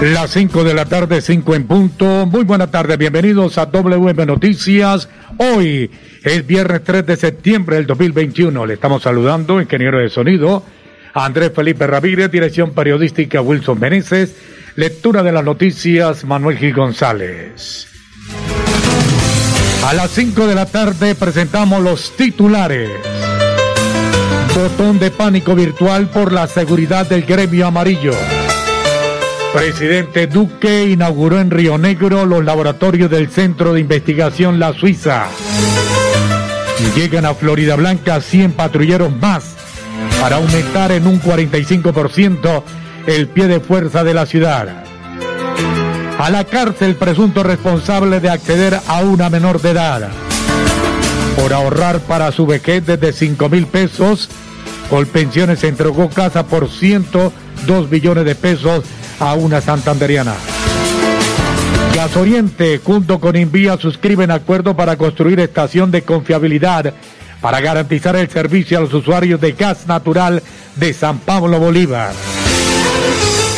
Las 5 de la tarde, 5 en punto. Muy buena tarde, bienvenidos a WM Noticias. Hoy es viernes 3 de septiembre del 2021. Le estamos saludando, ingeniero de sonido, Andrés Felipe Ramírez, dirección periodística Wilson Meneses, lectura de las noticias Manuel Gil González. A las 5 de la tarde presentamos los titulares. Botón de pánico virtual por la seguridad del gremio amarillo. Presidente Duque inauguró en Río Negro los laboratorios del Centro de Investigación La Suiza. Llegan a Florida Blanca 100 patrulleros más para aumentar en un 45% el pie de fuerza de la ciudad. A la cárcel presunto responsable de acceder a una menor de edad. Por ahorrar para su vejez desde 5 mil pesos, Colpensiones entregó casa por 102 billones de pesos a una santanderiana. Gas Oriente, junto con Invía, suscriben acuerdo para construir estación de confiabilidad para garantizar el servicio a los usuarios de gas natural de San Pablo Bolívar.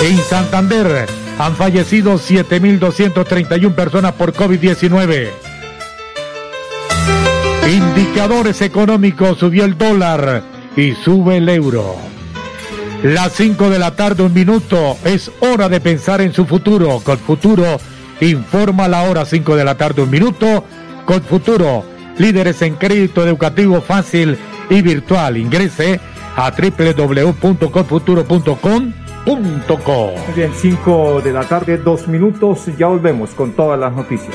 En Santander han fallecido 7.231 personas por COVID-19. Indicadores económicos, subió el dólar y sube el euro. Las 5 de la tarde, un minuto. Es hora de pensar en su futuro. Con futuro, informa la hora 5 de la tarde, un minuto. Con futuro, líderes en crédito educativo fácil y virtual. Ingrese a www.confuturo.com.co. Bien, 5 de la tarde, dos minutos. Ya volvemos con todas las noticias.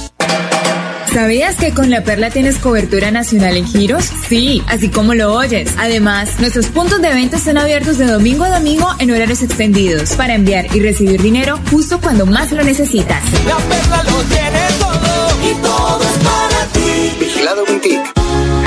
¿Sabías que con La Perla tienes cobertura nacional en giros? Sí, así como lo oyes. Además, nuestros puntos de venta están abiertos de domingo a domingo en horarios extendidos para enviar y recibir dinero justo cuando más lo necesitas. La Perla lo tiene todo y todo es para ti. Vigilado.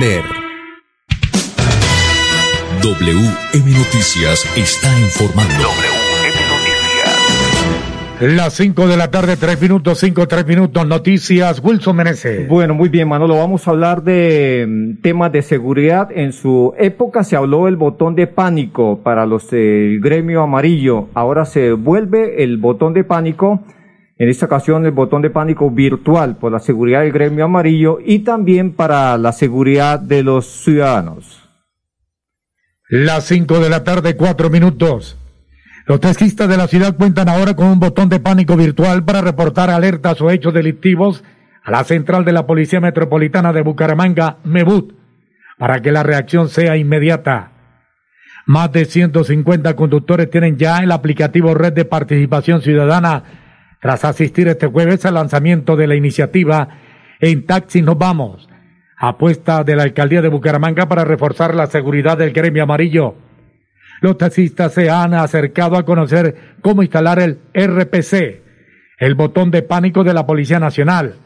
WM Noticias está informando. WM Noticias. Las 5 de la tarde, 3 minutos, 5, 3 minutos, noticias. Wilson Menezes. Bueno, muy bien, Manolo. Vamos a hablar de mm, temas de seguridad. En su época se habló del botón de pánico para los del gremio amarillo. Ahora se vuelve el botón de pánico. En esta ocasión el botón de pánico virtual por la seguridad del gremio amarillo y también para la seguridad de los ciudadanos. Las 5 de la tarde, 4 minutos. Los taxistas de la ciudad cuentan ahora con un botón de pánico virtual para reportar alertas o hechos delictivos a la central de la Policía Metropolitana de Bucaramanga, MEBUT, para que la reacción sea inmediata. Más de 150 conductores tienen ya el aplicativo Red de Participación Ciudadana tras asistir este jueves al lanzamiento de la iniciativa En Taxi Nos Vamos. apuesta de la alcaldía de Bucaramanga para reforzar la seguridad del gremio amarillo. Los taxistas se han acercado a conocer cómo instalar el RPC, el botón de pánico de la Policía Nacional.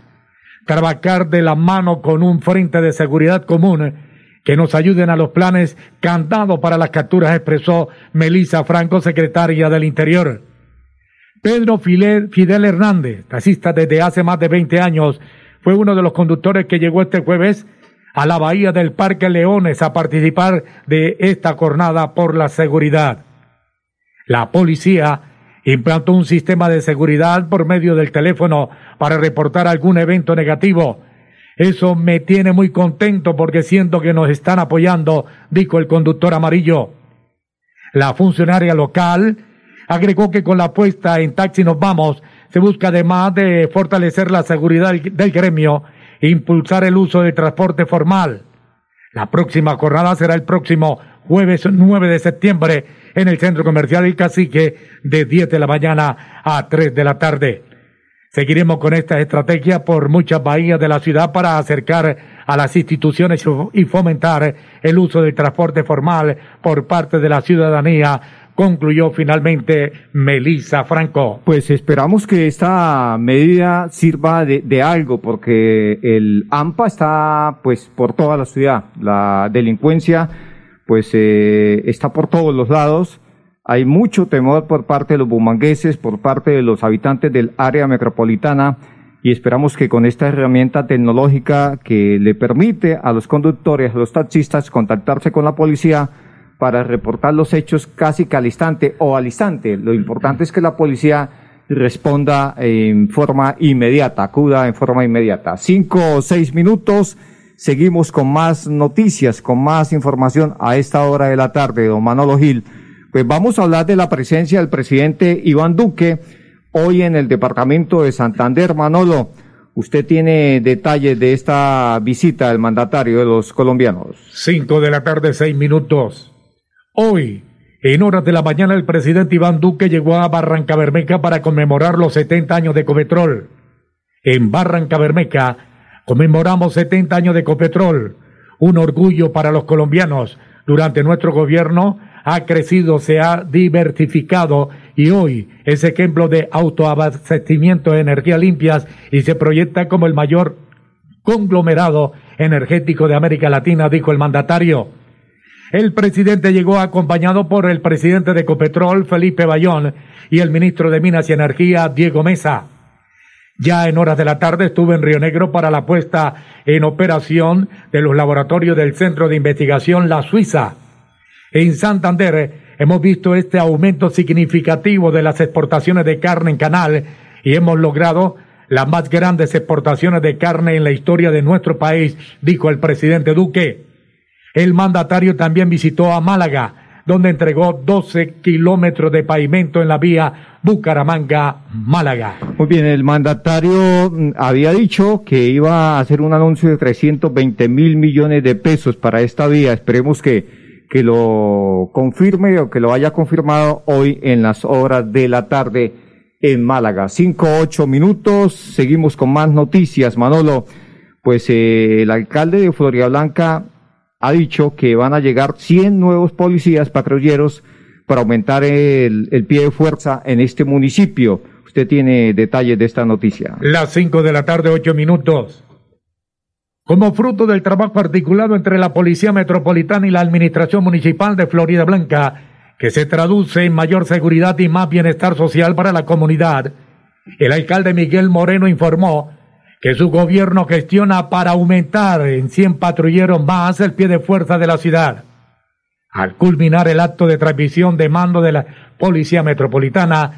Trabajar de la mano con un frente de seguridad común que nos ayuden a los planes cantados para las capturas, expresó Melisa Franco, secretaria del Interior. Pedro Fidel Hernández, taxista desde hace más de 20 años, fue uno de los conductores que llegó este jueves a la bahía del Parque Leones a participar de esta jornada por la seguridad. La policía implantó un sistema de seguridad por medio del teléfono para reportar algún evento negativo. Eso me tiene muy contento porque siento que nos están apoyando, dijo el conductor amarillo. La funcionaria local agregó que con la apuesta en Taxi Nos Vamos se busca además de fortalecer la seguridad del gremio e impulsar el uso del transporte formal. La próxima jornada será el próximo jueves 9 de septiembre en el Centro Comercial El Cacique de 10 de la mañana a 3 de la tarde. Seguiremos con esta estrategia por muchas bahías de la ciudad para acercar a las instituciones y fomentar el uso del transporte formal por parte de la ciudadanía concluyó finalmente Melisa Franco. Pues esperamos que esta medida sirva de, algo, porque el AMPA está pues por toda la ciudad. La delincuencia pues eh, está por todos los lados. Hay mucho temor por parte de los bumangueses, por parte de los habitantes del área metropolitana y esperamos que con esta herramienta tecnológica que le permite a los conductores, a los taxistas contactarse con la policía, para reportar los hechos casi que al instante o al instante. Lo importante es que la policía responda en forma inmediata, acuda en forma inmediata. Cinco o seis minutos, seguimos con más noticias, con más información a esta hora de la tarde, don Manolo Gil. Pues vamos a hablar de la presencia del presidente Iván Duque hoy en el departamento de Santander. Manolo, usted tiene detalles de esta visita del mandatario de los colombianos. Cinco de la tarde, seis minutos. Hoy, en horas de la mañana, el presidente Iván Duque llegó a Barranca Bermeja para conmemorar los 70 años de Copetrol. En Barranca Bermeja conmemoramos 70 años de Copetrol, un orgullo para los colombianos. Durante nuestro gobierno ha crecido, se ha diversificado y hoy es ejemplo de autoabastecimiento de energías limpias y se proyecta como el mayor conglomerado energético de América Latina, dijo el mandatario. El presidente llegó acompañado por el presidente de Copetrol, Felipe Bayón, y el ministro de Minas y Energía, Diego Mesa. Ya en horas de la tarde estuve en Río Negro para la puesta en operación de los laboratorios del Centro de Investigación La Suiza. En Santander hemos visto este aumento significativo de las exportaciones de carne en canal y hemos logrado las más grandes exportaciones de carne en la historia de nuestro país, dijo el presidente Duque. El mandatario también visitó a Málaga, donde entregó 12 kilómetros de pavimento en la vía Bucaramanga-Málaga. Muy bien, el mandatario mm, había dicho que iba a hacer un anuncio de 320 mil millones de pesos para esta vía. Esperemos que, que lo confirme o que lo haya confirmado hoy en las horas de la tarde en Málaga. Cinco, ocho minutos. Seguimos con más noticias, Manolo. Pues eh, el alcalde de Florida Blanca ha dicho que van a llegar 100 nuevos policías patrulleros para aumentar el, pie de fuerza en este municipio. Usted tiene detalles de esta noticia. Las 5 de la tarde, 8 minutos. Como fruto del trabajo articulado entre la Policía Metropolitana y la Administración Municipal de Florida Blanca, que se traduce en mayor seguridad y más bienestar social para la comunidad, el alcalde Miguel Moreno informó que su gobierno gestiona para aumentar en 100 patrulleros más el pie de fuerza de la ciudad. Al culminar el acto de transmisión de mando de la Policía Metropolitana,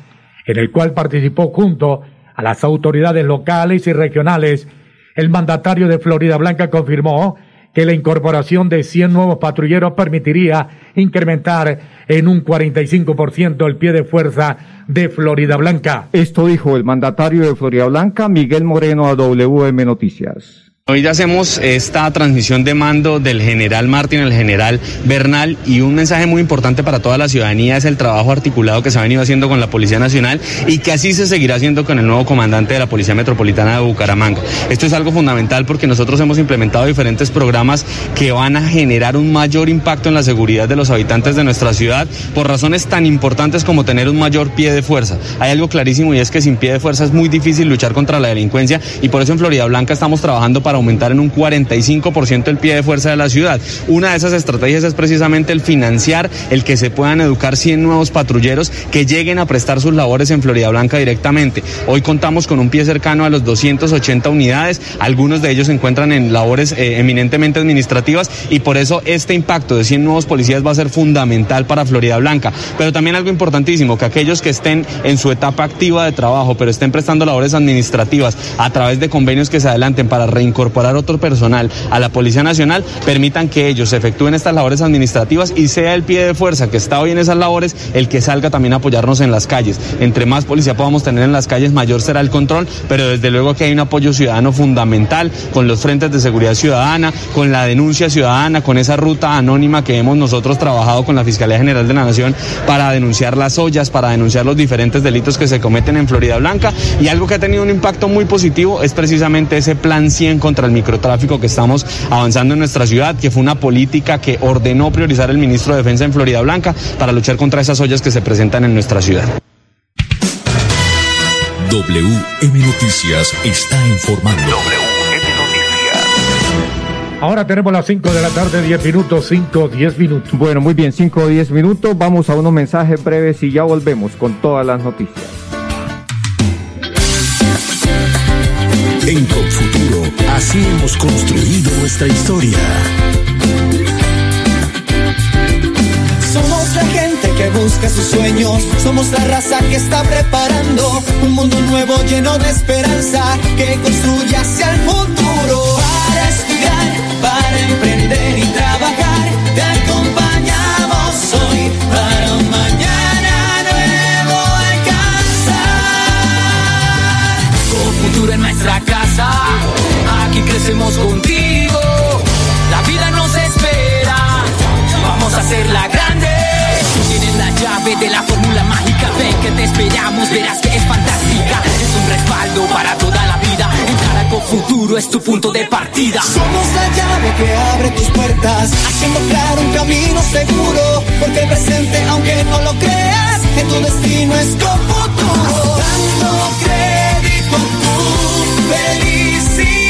en el cual participó junto a las autoridades locales y regionales, el mandatario de Florida Blanca confirmó que la incorporación de 100 nuevos patrulleros permitiría incrementar en un 45% el pie de fuerza de Florida Blanca. Esto dijo el mandatario de Florida Blanca, Miguel Moreno, a WM Noticias. Hoy ya hacemos esta transmisión de mando del general Martín, el general Bernal, y un mensaje muy importante para toda la ciudadanía es el trabajo articulado que se ha venido haciendo con la Policía Nacional y que así se seguirá haciendo con el nuevo comandante de la Policía Metropolitana de Bucaramanga. Esto es algo fundamental porque nosotros hemos implementado diferentes programas que van a generar un mayor impacto en la seguridad de los habitantes de nuestra ciudad por razones tan importantes como tener un mayor pie de fuerza. Hay algo clarísimo y es que sin pie de fuerza es muy difícil luchar contra la delincuencia y por eso en Florida Blanca estamos trabajando para aumentar en un 45% el pie de fuerza de la ciudad. Una de esas estrategias es precisamente el financiar, el que se puedan educar 100 nuevos patrulleros que lleguen a prestar sus labores en Florida Blanca directamente. Hoy contamos con un pie cercano a los 280 unidades, algunos de ellos se encuentran en labores eh, eminentemente administrativas y por eso este impacto de 100 nuevos policías va a ser fundamental para Florida Blanca. Pero también algo importantísimo, que aquellos que estén en su etapa activa de trabajo, pero estén prestando labores administrativas a través de convenios que se adelanten para reincorporar otro personal a la Policía Nacional, permitan que ellos efectúen estas labores administrativas y sea el pie de fuerza que está hoy en esas labores el que salga también a apoyarnos en las calles. Entre más policía podamos tener en las calles, mayor será el control, pero desde luego que hay un apoyo ciudadano fundamental con los frentes de seguridad ciudadana, con la denuncia ciudadana, con esa ruta anónima que hemos nosotros trabajado con la Fiscalía General de la Nación para denunciar las ollas, para denunciar los diferentes delitos que se cometen en Florida Blanca y algo que ha tenido un impacto muy positivo es precisamente ese plan 100 contra el micro tráfico que estamos avanzando en nuestra ciudad, que fue una política que ordenó priorizar el ministro de Defensa en Florida Blanca para luchar contra esas ollas que se presentan en nuestra ciudad. WM Noticias está informando. WM Noticias. Ahora tenemos las 5 de la tarde, 10 minutos, 5, 10 minutos. Bueno, muy bien, 5 o 10 minutos. Vamos a unos mensajes breves y ya volvemos con todas las noticias. En así hemos construido nuestra historia. Somos la gente que busca sus sueños, somos la raza que está preparando un mundo nuevo lleno de esperanza que construye hacia el futuro. Para estudiar, para emprender y trabajar, te acompañamos hoy para un mañana nuevo alcanzar. Con futuro en nuestra casa, aquí crecemos contigo. La vida nos espera, vamos a hacerla grande. Tienes la llave de la fórmula mágica, ven que te esperamos, verás que es fantástica. Es un respaldo para toda la vida. Encara con futuro es tu punto de partida. Somos la llave que abre tus puertas, haciendo claro un camino seguro. Porque el presente, aunque no lo creas, en tu destino es con futuro. Dando crédito a tu felicidad.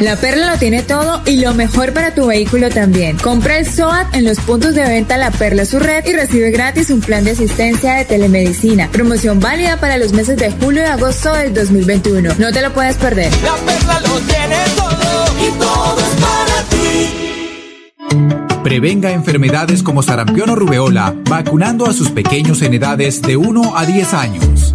La Perla lo tiene todo y lo mejor para tu vehículo también. Compra el SOAT en los puntos de venta La Perla su red y recibe gratis un plan de asistencia de telemedicina. Promoción válida para los meses de julio y agosto del 2021. No te lo puedes perder. La Perla lo tiene todo y todo es para ti. Prevenga enfermedades como sarampión o rubeola vacunando a sus pequeños en edades de 1 a 10 años.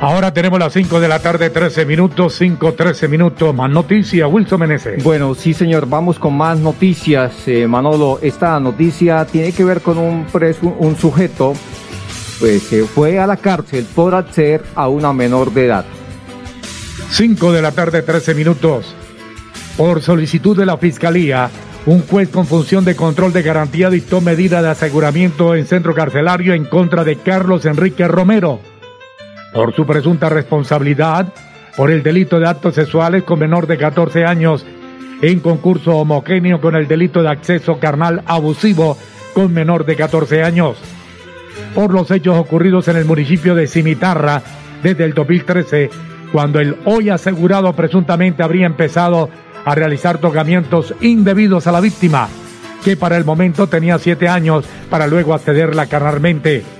Ahora tenemos las 5 de la tarde, 13 minutos, 5, 13 minutos. Más noticias, Wilson Meneses. Bueno, sí, señor, vamos con más noticias. Eh, Manolo, esta noticia tiene que ver con un, preso, un sujeto pues, que fue a la cárcel por acceder a una menor de edad. 5 de la tarde, 13 minutos. Por solicitud de la Fiscalía, un juez con función de control de garantía dictó medida de aseguramiento en centro carcelario en contra de Carlos Enrique Romero por su presunta responsabilidad por el delito de actos sexuales con menor de 14 años en concurso homogéneo con el delito de acceso carnal abusivo con menor de 14 años. Por los hechos ocurridos en el municipio de Cimitarra desde el 2013, cuando el hoy asegurado presuntamente habría empezado a realizar tocamientos indebidos a la víctima, que para el momento tenía siete años para luego accederla carnalmente.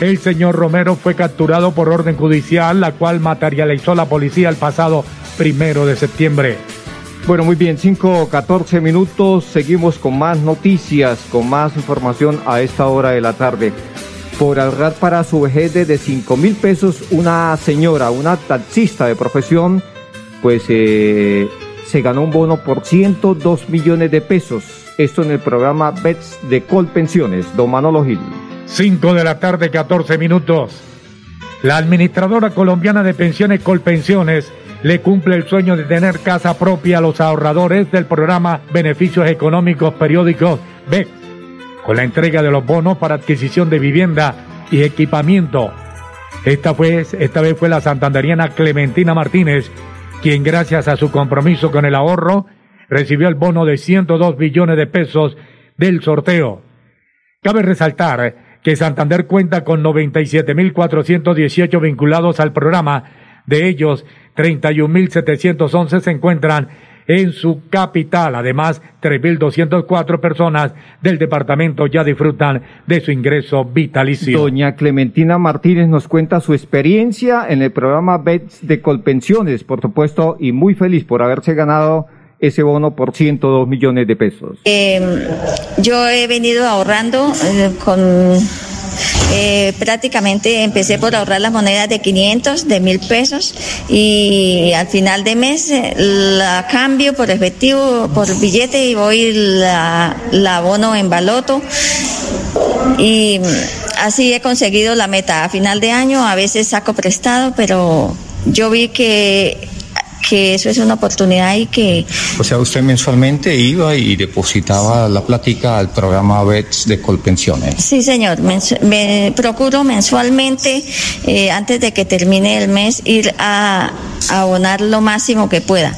El señor Romero fue capturado por orden judicial, la cual materializó la policía el pasado primero de septiembre. Bueno, muy bien, 5, 14 minutos. Seguimos con más noticias, con más información a esta hora de la tarde. Por ahorrar para su vejez de 5 mil pesos, una señora, una taxista de profesión, pues eh, se ganó un bono por 102 millones de pesos. Esto en el programa BETS de Colpensiones. Don Manolo Gil. 5 de la tarde, 14 minutos. La administradora colombiana de pensiones Colpensiones le cumple el sueño de tener casa propia a los ahorradores del programa Beneficios Económicos Periódicos B, con la entrega de los bonos para adquisición de vivienda y equipamiento. Esta, fue, esta vez fue la santanderiana Clementina Martínez, quien gracias a su compromiso con el ahorro recibió el bono de 102 billones de pesos del sorteo. Cabe resaltar que Santander cuenta con 97.418 vinculados al programa, de ellos 31.711 se encuentran en su capital. Además, 3.204 personas del departamento ya disfrutan de su ingreso vitalicio. Doña Clementina Martínez nos cuenta su experiencia en el programa BETS de Colpensiones, por supuesto, y muy feliz por haberse ganado ese bono por 102 millones de pesos. Eh, yo he venido ahorrando eh, con eh, prácticamente empecé por ahorrar las monedas de 500, de mil pesos y al final de mes eh, la cambio por efectivo, por billete y voy la, la abono en baloto y así he conseguido la meta. A final de año a veces saco prestado, pero yo vi que que eso es una oportunidad y que... O sea, usted mensualmente iba y depositaba la plática al programa BETS de Colpensiones. Sí, señor. me procuro mensualmente, eh, antes de que termine el mes, ir a, abonar lo máximo que pueda.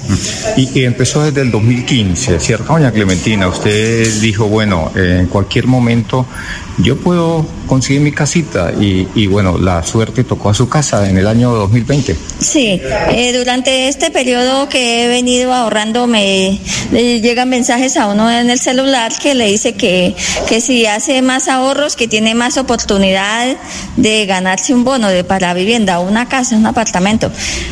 Y, y, empezó desde el 2015, ¿cierto, doña Clementina? Usted dijo, bueno, eh, en cualquier momento yo puedo conseguir mi casita y, y, bueno, la suerte tocó a su casa en el año 2020. Sí, eh, durante este periodo que he venido ahorrando me llegan mensajes a uno en el celular que le dice que, que si hace más ahorros, que tiene más oportunidad de ganarse un bono de para vivienda, una casa, un apartamento.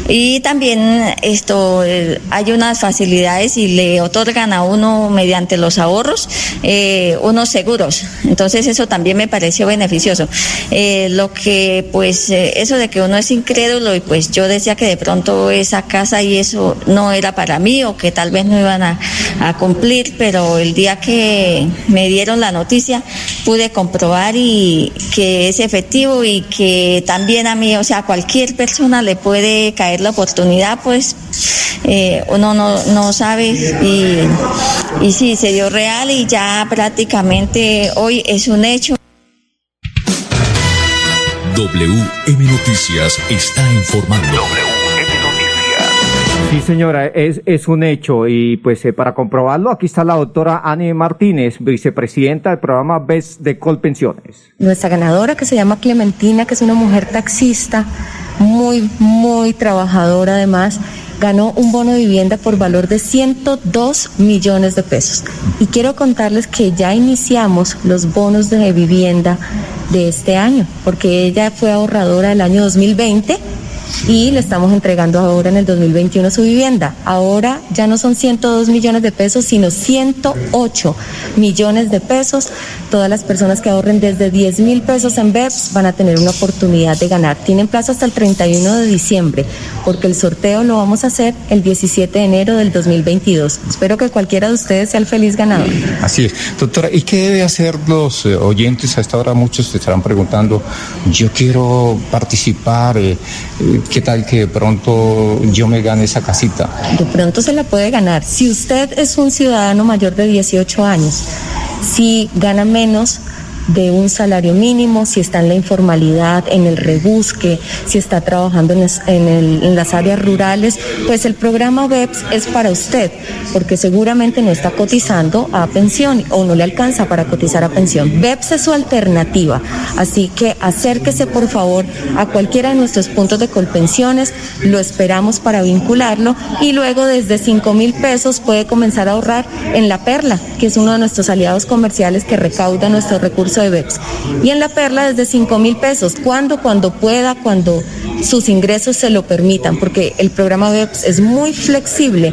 Y también esto eh, hay unas facilidades y le otorgan a uno mediante los ahorros eh, unos seguros. Entonces eso también me pareció beneficioso. Eh, lo que, pues, eh, eso de que uno es incrédulo y pues yo decía que de pronto esa casa y eso no era para mí o que tal vez no iban a, a cumplir, pero el día que me dieron la noticia pude comprobar y que es efectivo y que también a mí, o sea, a cualquier persona le puede caer la oportunidad, pues eh, uno no, no sabe y, y sí, se dio real y ya prácticamente hoy es un hecho. WM Noticias está informando. Sí, señora, es, un hecho y pues eh, para comprobarlo aquí está la doctora Annie Martínez, vicepresidenta del programa BES de Colpensiones. Nuestra ganadora que se llama Clementina, que es una mujer taxista, muy, muy trabajadora además, ganó un bono de vivienda por valor de 102 millones de pesos. Y quiero contarles que ya iniciamos los bonos de vivienda de este año, porque ella fue ahorradora el año 2020 y le estamos entregando ahora en el 2021 su vivienda. Ahora ya no son 102 millones de pesos, sino 108 millones de pesos. Todas las personas que ahorren desde 10 mil pesos en BEPS van a tener una oportunidad de ganar. Tienen plazo hasta el 31 de diciembre, porque el sorteo lo vamos a hacer el 17 de enero del 2022. Espero que cualquiera de ustedes sea el feliz ganador. Así es. Doctora, ¿y qué debe hacer los eh, oyentes? A esta hora muchos se estarán preguntando, yo quiero participar, eh, eh, ¿qué tal que de pronto yo me gane esa casita? De pronto se la puede ganar. Si usted es un ciudadano mayor de 18 años, si gana menos de un salario mínimo, si está en la informalidad, en el rebusque, si está trabajando en, las áreas rurales, pues el programa BEPS es para usted, porque seguramente no está cotizando a pensión o no le alcanza para cotizar a pensión. BEPS es su alternativa, así que acérquese por favor a cualquiera de nuestros puntos de colpensiones, lo esperamos para vincularlo y luego desde 5 mil pesos puede comenzar a ahorrar en La Perla, que es uno de nuestros aliados comerciales que recauda nuestro recurso Y en La Perla desde 5 mil pesos, cuando, cuando pueda, cuando sus ingresos se lo permitan, porque el programa BEPS es muy flexible.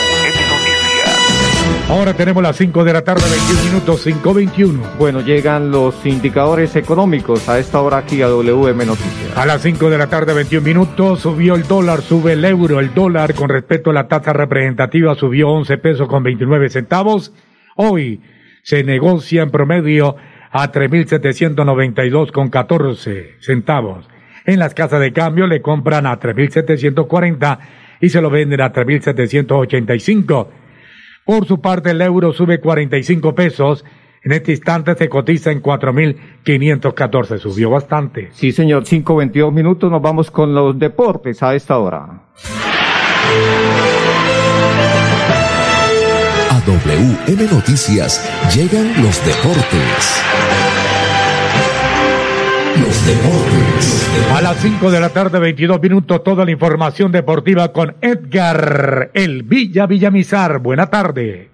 Ahora tenemos las 5 de la tarde, 21 minutos, 5.21. Bueno, llegan los indicadores económicos a esta hora aquí a WM Noticias. A las 5 de la tarde, 21 minutos, subió el dólar, sube el euro. El dólar con respecto a la tasa representativa subió 11 pesos con 29 centavos. Hoy se negocia en promedio a 3.792 con 14 centavos. En las casas de cambio le compran a 3.740 y se lo venden a 3.785. Por su parte, el euro sube 45 pesos. En este instante se cotiza en 4.514. Subió bastante. Sí, señor. 5.22 minutos. Nos vamos con los deportes a esta hora. A WM Noticias llegan los deportes. A las 5 de la tarde, 22 minutos, toda la información deportiva con Edgar El Villa Villamizar. Buena tarde.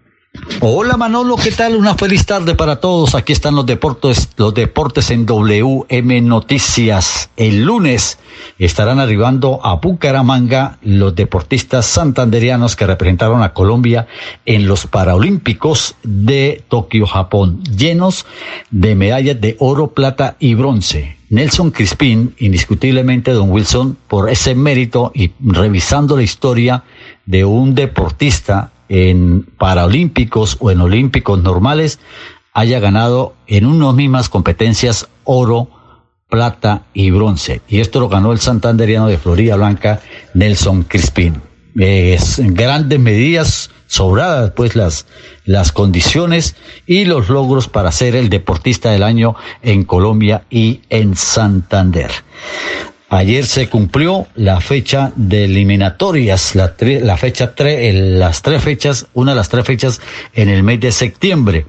Hola Manolo, ¿qué tal? Una feliz tarde para todos. Aquí están los deportes, los deportes en WM Noticias. El lunes estarán arribando a Bucaramanga los deportistas santanderianos que representaron a Colombia en los Paralímpicos de Tokio, Japón, llenos de medallas de oro, plata y bronce. Nelson Crispín, indiscutiblemente don Wilson, por ese mérito y revisando la historia de un deportista en Paralímpicos o en Olímpicos normales haya ganado en unas mismas competencias oro, plata y bronce. Y esto lo ganó el santanderiano de Florida Blanca, Nelson Crispín. Es en grandes medidas, sobradas pues las, las condiciones y los logros para ser el deportista del año en Colombia y en Santander. Ayer se cumplió la fecha de eliminatorias, la, la fecha tres, las tres fechas, una de las tres fechas en el mes de septiembre.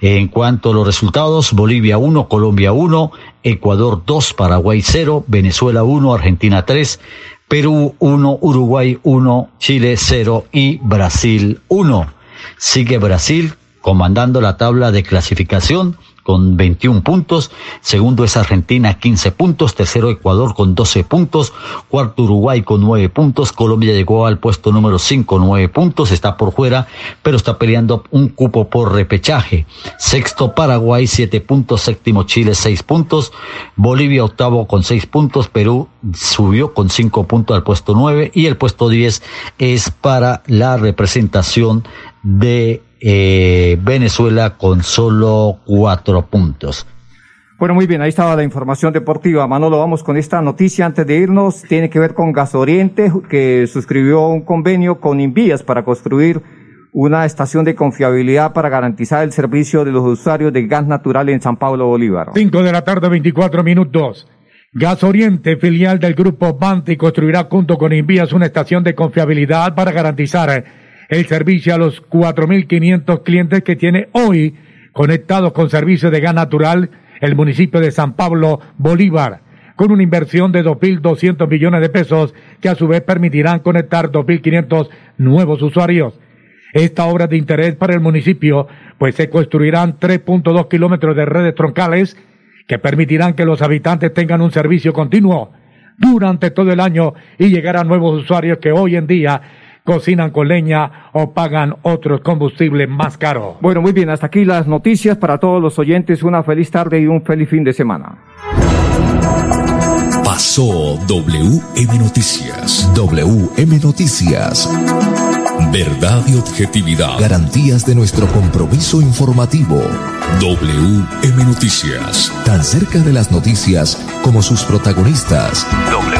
En cuanto a los resultados, Bolivia 1, Colombia 1, Ecuador 2, Paraguay 0, Venezuela 1, Argentina 3, Perú 1, Uruguay 1, Chile 0 y Brasil 1. Sigue Brasil comandando la tabla de clasificación con 21 puntos, segundo es Argentina 15 puntos, tercero Ecuador con 12 puntos, cuarto Uruguay con 9 puntos, Colombia llegó al puesto número 5, 9 puntos, está por fuera, pero está peleando un cupo por repechaje. Sexto Paraguay 7 puntos, séptimo Chile 6 puntos, Bolivia octavo con 6 puntos, Perú subió con 5 puntos al puesto 9 y el puesto 10 es para la representación de eh, Venezuela con solo cuatro puntos. Bueno, muy bien, ahí estaba la información deportiva. Manolo, vamos con esta noticia antes de irnos. Tiene que ver con Gas Oriente, que suscribió un convenio con Invías para construir una estación de confiabilidad para garantizar el servicio de los usuarios de gas natural en San Pablo Bolívar. Cinco de la tarde, 24 minutos. Gas Oriente, filial del grupo Banti, construirá junto con Invías una estación de confiabilidad para garantizar el servicio a los 4.500 clientes que tiene hoy conectados con servicios de gas natural el municipio de San Pablo Bolívar, con una inversión de 2.200 millones de pesos que a su vez permitirán conectar 2.500 nuevos usuarios. Esta obra de interés para el municipio, pues se construirán 3.2 kilómetros de redes troncales que permitirán que los habitantes tengan un servicio continuo durante todo el año y llegar a nuevos usuarios que hoy en día cocinan con leña o pagan otros combustibles más caros. Bueno, muy bien, hasta aquí las noticias para todos los oyentes. Una feliz tarde y un feliz fin de semana. Pasó WM Noticias. WM Noticias. Verdad y objetividad. Garantías de nuestro compromiso informativo. WM Noticias. Tan cerca de las noticias como sus protagonistas. WM Noticias.